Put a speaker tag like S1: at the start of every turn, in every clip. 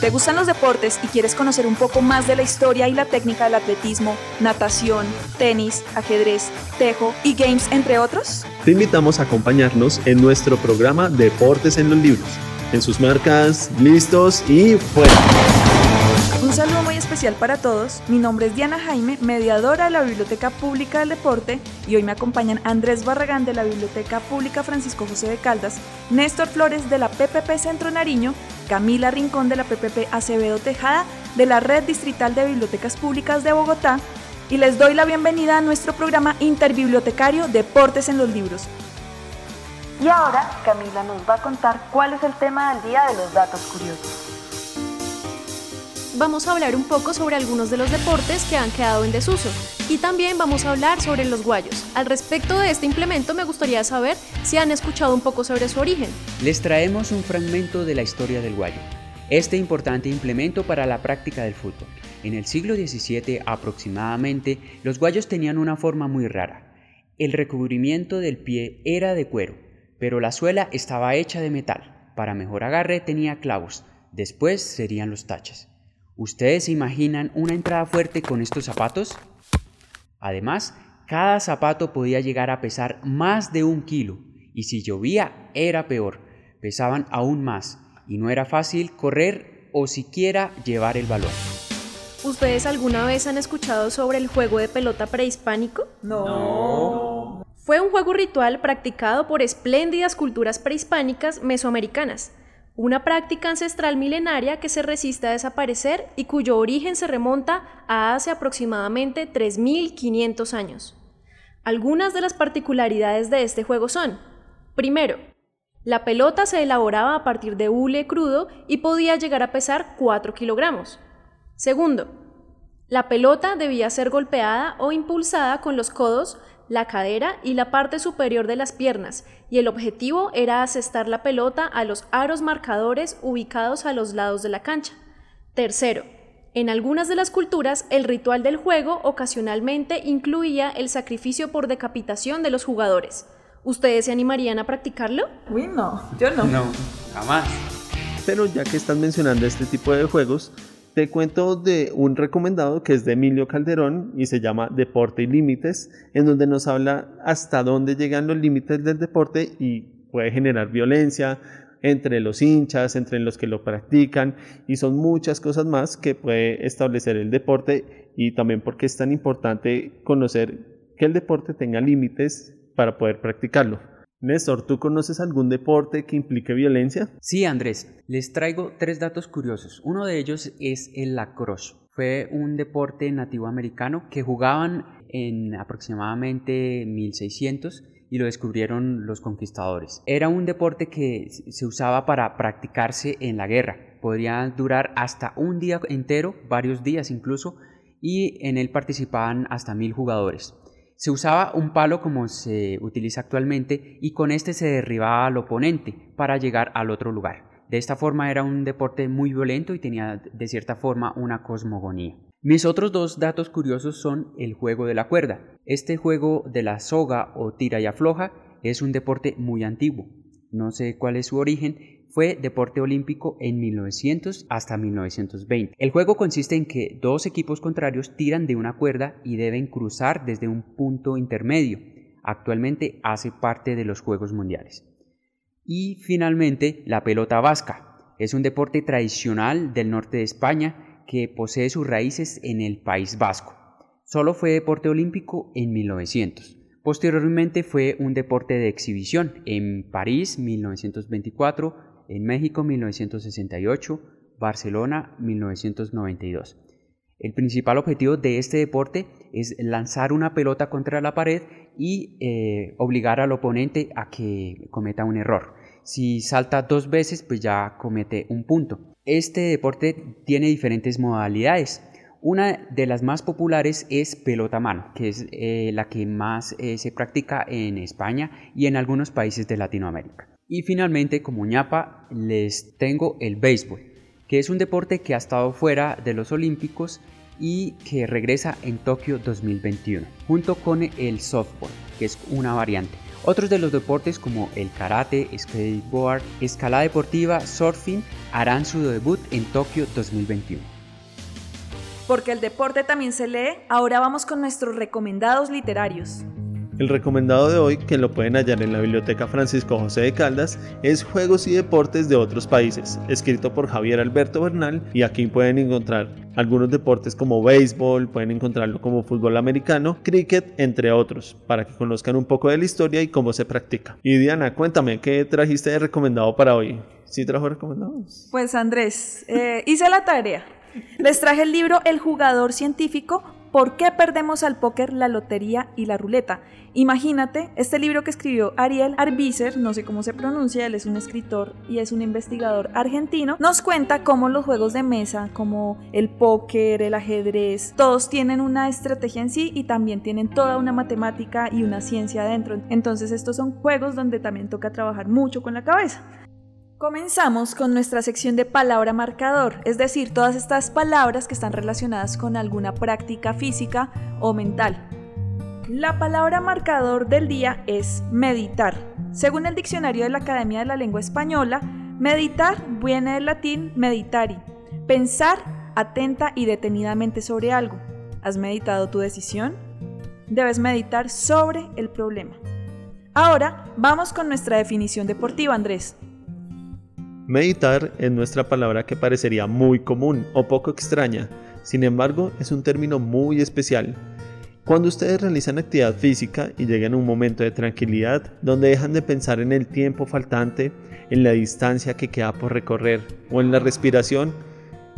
S1: ¿Te gustan los deportes y quieres conocer un poco más de la historia y la técnica del atletismo, natación, tenis, ajedrez, tejo y games, entre otros?
S2: Te invitamos a acompañarnos en nuestro programa Deportes en los Libros. En sus marcas, listos y fuera.
S1: Un saludo muy especial para todos. Mi nombre es Diana Jaime, mediadora de la Biblioteca Pública del Deporte, y hoy me acompañan Andrés Barragán de la Biblioteca Pública Francisco José de Caldas, Néstor Flores de la PPP Centro Nariño, Camila Rincón de la PPP Acevedo Tejada de la Red Distrital de Bibliotecas Públicas de Bogotá, y les doy la bienvenida a nuestro programa interbibliotecario Deportes en los Libros. Y ahora Camila nos va a contar cuál es el tema del día de los datos curiosos
S3: vamos a hablar un poco sobre algunos de los deportes que han quedado en desuso y también vamos a hablar sobre los guayos. Al respecto de este implemento me gustaría saber si han escuchado un poco sobre su origen.
S4: Les traemos un fragmento de la historia del guayo, este importante implemento para la práctica del fútbol. En el siglo XVII aproximadamente, los guayos tenían una forma muy rara. El recubrimiento del pie era de cuero, pero la suela estaba hecha de metal. Para mejor agarre tenía clavos, después serían los taches. ¿Ustedes se imaginan una entrada fuerte con estos zapatos? Además, cada zapato podía llegar a pesar más de un kilo y si llovía era peor, pesaban aún más y no era fácil correr o siquiera llevar el balón.
S3: ¿Ustedes alguna vez han escuchado sobre el juego de pelota prehispánico?
S1: No.
S3: Fue un juego ritual practicado por espléndidas culturas prehispánicas mesoamericanas una práctica ancestral milenaria que se resiste a desaparecer y cuyo origen se remonta a hace aproximadamente 3.500 años. Algunas de las particularidades de este juego son, primero, la pelota se elaboraba a partir de hule crudo y podía llegar a pesar 4 kilogramos. Segundo, la pelota debía ser golpeada o impulsada con los codos la cadera y la parte superior de las piernas, y el objetivo era asestar la pelota a los aros marcadores ubicados a los lados de la cancha. Tercero, en algunas de las culturas, el ritual del juego ocasionalmente incluía el sacrificio por decapitación de los jugadores. ¿Ustedes se animarían a practicarlo?
S1: Uy, no, yo no.
S4: No, jamás.
S2: Pero ya que están mencionando este tipo de juegos, te cuento de un recomendado que es de Emilio Calderón y se llama Deporte y Límites, en donde nos habla hasta dónde llegan los límites del deporte y puede generar violencia entre los hinchas, entre los que lo practican y son muchas cosas más que puede establecer el deporte y también porque es tan importante conocer que el deporte tenga límites para poder practicarlo. Néstor, ¿tú conoces algún deporte que implique violencia?
S4: Sí, Andrés. Les traigo tres datos curiosos. Uno de ellos es el lacrosse. Fue un deporte nativo americano que jugaban en aproximadamente 1600 y lo descubrieron los conquistadores. Era un deporte que se usaba para practicarse en la guerra. Podría durar hasta un día entero, varios días incluso, y en él participaban hasta mil jugadores. Se usaba un palo como se utiliza actualmente y con este se derribaba al oponente para llegar al otro lugar. De esta forma era un deporte muy violento y tenía de cierta forma una cosmogonía. Mis otros dos datos curiosos son el juego de la cuerda. Este juego de la soga o tira y afloja es un deporte muy antiguo. No sé cuál es su origen, fue deporte olímpico en 1900 hasta 1920. El juego consiste en que dos equipos contrarios tiran de una cuerda y deben cruzar desde un punto intermedio. Actualmente hace parte de los Juegos Mundiales. Y finalmente, la pelota vasca. Es un deporte tradicional del norte de España que posee sus raíces en el País Vasco. Solo fue deporte olímpico en 1900. Posteriormente fue un deporte de exhibición en París 1924, en México 1968, Barcelona 1992. El principal objetivo de este deporte es lanzar una pelota contra la pared y eh, obligar al oponente a que cometa un error. Si salta dos veces, pues ya comete un punto. Este deporte tiene diferentes modalidades. Una de las más populares es pelota mano, que es eh, la que más eh, se practica en España y en algunos países de Latinoamérica. Y finalmente, como ñapa, les tengo el béisbol, que es un deporte que ha estado fuera de los Olímpicos y que regresa en Tokio 2021, junto con el softball, que es una variante. Otros de los deportes como el karate, skateboard, escalada deportiva, surfing harán su debut en Tokio 2021.
S1: Porque el deporte también se lee, ahora vamos con nuestros recomendados literarios.
S2: El recomendado de hoy, que lo pueden hallar en la Biblioteca Francisco José de Caldas, es Juegos y Deportes de otros países, escrito por Javier Alberto Bernal y aquí pueden encontrar algunos deportes como béisbol, pueden encontrarlo como fútbol americano, cricket, entre otros, para que conozcan un poco de la historia y cómo se practica. Y Diana, cuéntame, ¿qué trajiste de recomendado para hoy? ¿Sí trajo recomendados?
S1: Pues Andrés, eh, hice la tarea. Les traje el libro El jugador científico ¿Por qué perdemos al póker, la lotería y la ruleta? Imagínate, este libro que escribió Ariel Arbizer, no sé cómo se pronuncia, él es un escritor y es un investigador argentino, nos cuenta cómo los juegos de mesa, como el póker, el ajedrez, todos tienen una estrategia en sí y también tienen toda una matemática y una ciencia adentro. Entonces estos son juegos donde también toca trabajar mucho con la cabeza. Comenzamos con nuestra sección de palabra marcador, es decir, todas estas palabras que están relacionadas con alguna práctica física o mental. La palabra marcador del día es meditar. Según el diccionario de la Academia de la Lengua Española, meditar viene del latín meditari, pensar atenta y detenidamente sobre algo. ¿Has meditado tu decisión? Debes meditar sobre el problema. Ahora vamos con nuestra definición deportiva, Andrés.
S2: Meditar es nuestra palabra que parecería muy común o poco extraña, sin embargo es un término muy especial. Cuando ustedes realizan actividad física y llegan a un momento de tranquilidad donde dejan de pensar en el tiempo faltante, en la distancia que queda por recorrer o en la respiración,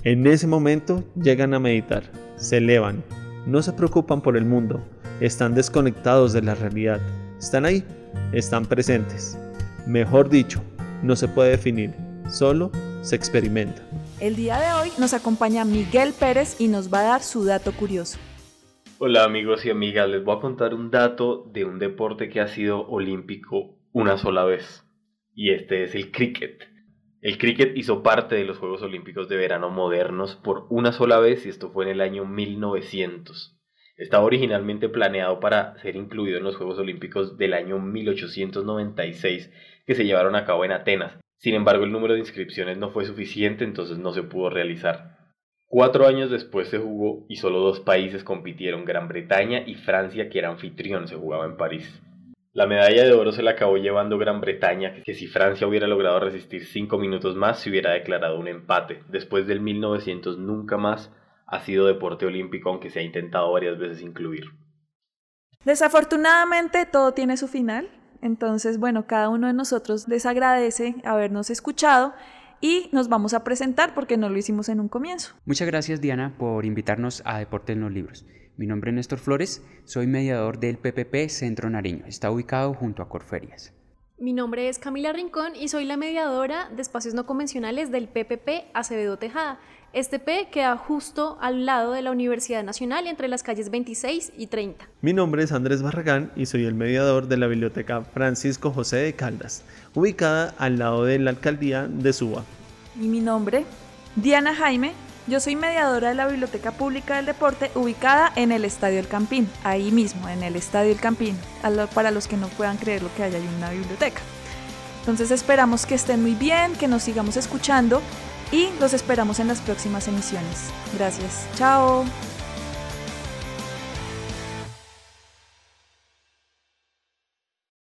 S2: en ese momento llegan a meditar, se elevan, no se preocupan por el mundo, están desconectados de la realidad, están ahí, están presentes. Mejor dicho, no se puede definir, solo se experimenta.
S1: El día de hoy nos acompaña Miguel Pérez y nos va a dar su dato curioso.
S5: Hola amigos y amigas, les voy a contar un dato de un deporte que ha sido olímpico una sola vez. Y este es el cricket. El cricket hizo parte de los Juegos Olímpicos de Verano modernos por una sola vez y esto fue en el año 1900. Estaba originalmente planeado para ser incluido en los Juegos Olímpicos del año 1896 que se llevaron a cabo en Atenas, sin embargo, el número de inscripciones no fue suficiente, entonces no se pudo realizar. Cuatro años después se jugó y solo dos países compitieron, Gran Bretaña y Francia, que era anfitrión, se jugaba en París. La medalla de oro se la acabó llevando Gran Bretaña, que si Francia hubiera logrado resistir cinco minutos más se hubiera declarado un empate. Después del 1900 nunca más ha sido deporte olímpico, aunque se ha intentado varias veces incluir.
S1: Desafortunadamente todo tiene su final. Entonces, bueno, cada uno de nosotros les agradece habernos escuchado y nos vamos a presentar porque no lo hicimos en un comienzo.
S4: Muchas gracias Diana por invitarnos a Deporte en los Libros. Mi nombre es Néstor Flores, soy mediador del PPP Centro Nariño, está ubicado junto a Corferias.
S3: Mi nombre es Camila Rincón y soy la mediadora de espacios no convencionales del PPP Acevedo Tejada. Este P queda justo al lado de la Universidad Nacional entre las calles 26 y 30.
S2: Mi nombre es Andrés Barragán y soy el mediador de la Biblioteca Francisco José de Caldas, ubicada al lado de la alcaldía de Suba.
S1: Y mi nombre, Diana Jaime, yo soy mediadora de la Biblioteca Pública del Deporte ubicada en el Estadio El Campín, ahí mismo, en el Estadio El Campín, para los que no puedan creer lo que haya en una biblioteca. Entonces esperamos que estén muy bien, que nos sigamos escuchando y los esperamos en las próximas emisiones. Gracias. Chao.